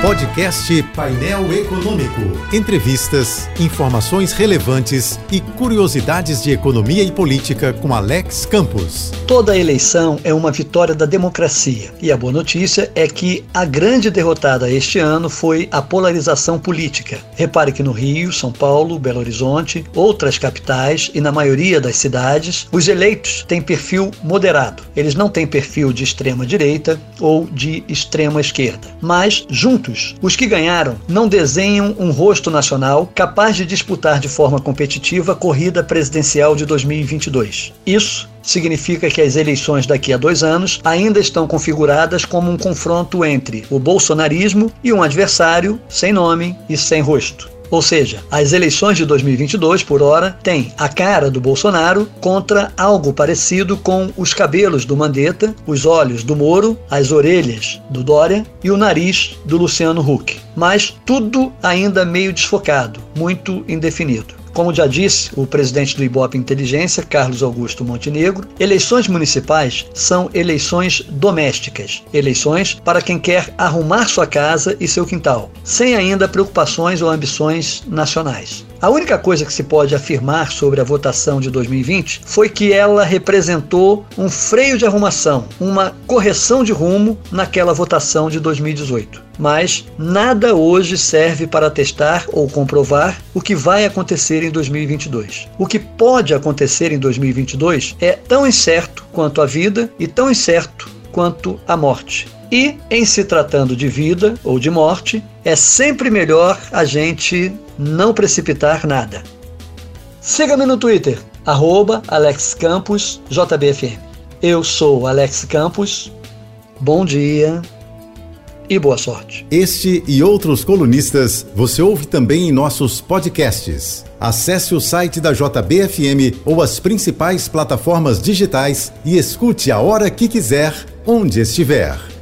Podcast Painel Econômico. Entrevistas, informações relevantes e curiosidades de economia e política com Alex Campos. Toda eleição é uma vitória da democracia. E a boa notícia é que a grande derrotada este ano foi a polarização política. Repare que no Rio, São Paulo, Belo Horizonte, outras capitais e na maioria das cidades, os eleitos têm perfil moderado. Eles não têm perfil de extrema direita ou de extrema esquerda. Mas, os que ganharam não desenham um rosto nacional capaz de disputar de forma competitiva a corrida presidencial de 2022. Isso significa que as eleições daqui a dois anos ainda estão configuradas como um confronto entre o bolsonarismo e um adversário sem nome e sem rosto. Ou seja, as eleições de 2022, por hora, têm a cara do Bolsonaro contra algo parecido com os cabelos do Mandetta, os olhos do Moro, as orelhas do Dória e o nariz do Luciano Huck. Mas tudo ainda meio desfocado, muito indefinido. Como já disse o presidente do Ibope Inteligência, Carlos Augusto Montenegro, eleições municipais são eleições domésticas, eleições para quem quer arrumar sua casa e seu quintal, sem ainda preocupações ou ambições nacionais. A única coisa que se pode afirmar sobre a votação de 2020 foi que ela representou um freio de arrumação, uma correção de rumo naquela votação de 2018. Mas nada hoje serve para testar ou comprovar o que vai acontecer em 2022. O que pode acontecer em 2022 é tão incerto quanto a vida e tão incerto quanto a morte. E, em se tratando de vida ou de morte, é sempre melhor a gente não precipitar nada. Siga-me no Twitter, AlexCamposJBFM. Eu sou Alex Campos. Bom dia e boa sorte. Este e outros colunistas você ouve também em nossos podcasts. Acesse o site da JBFM ou as principais plataformas digitais e escute a hora que quiser, onde estiver.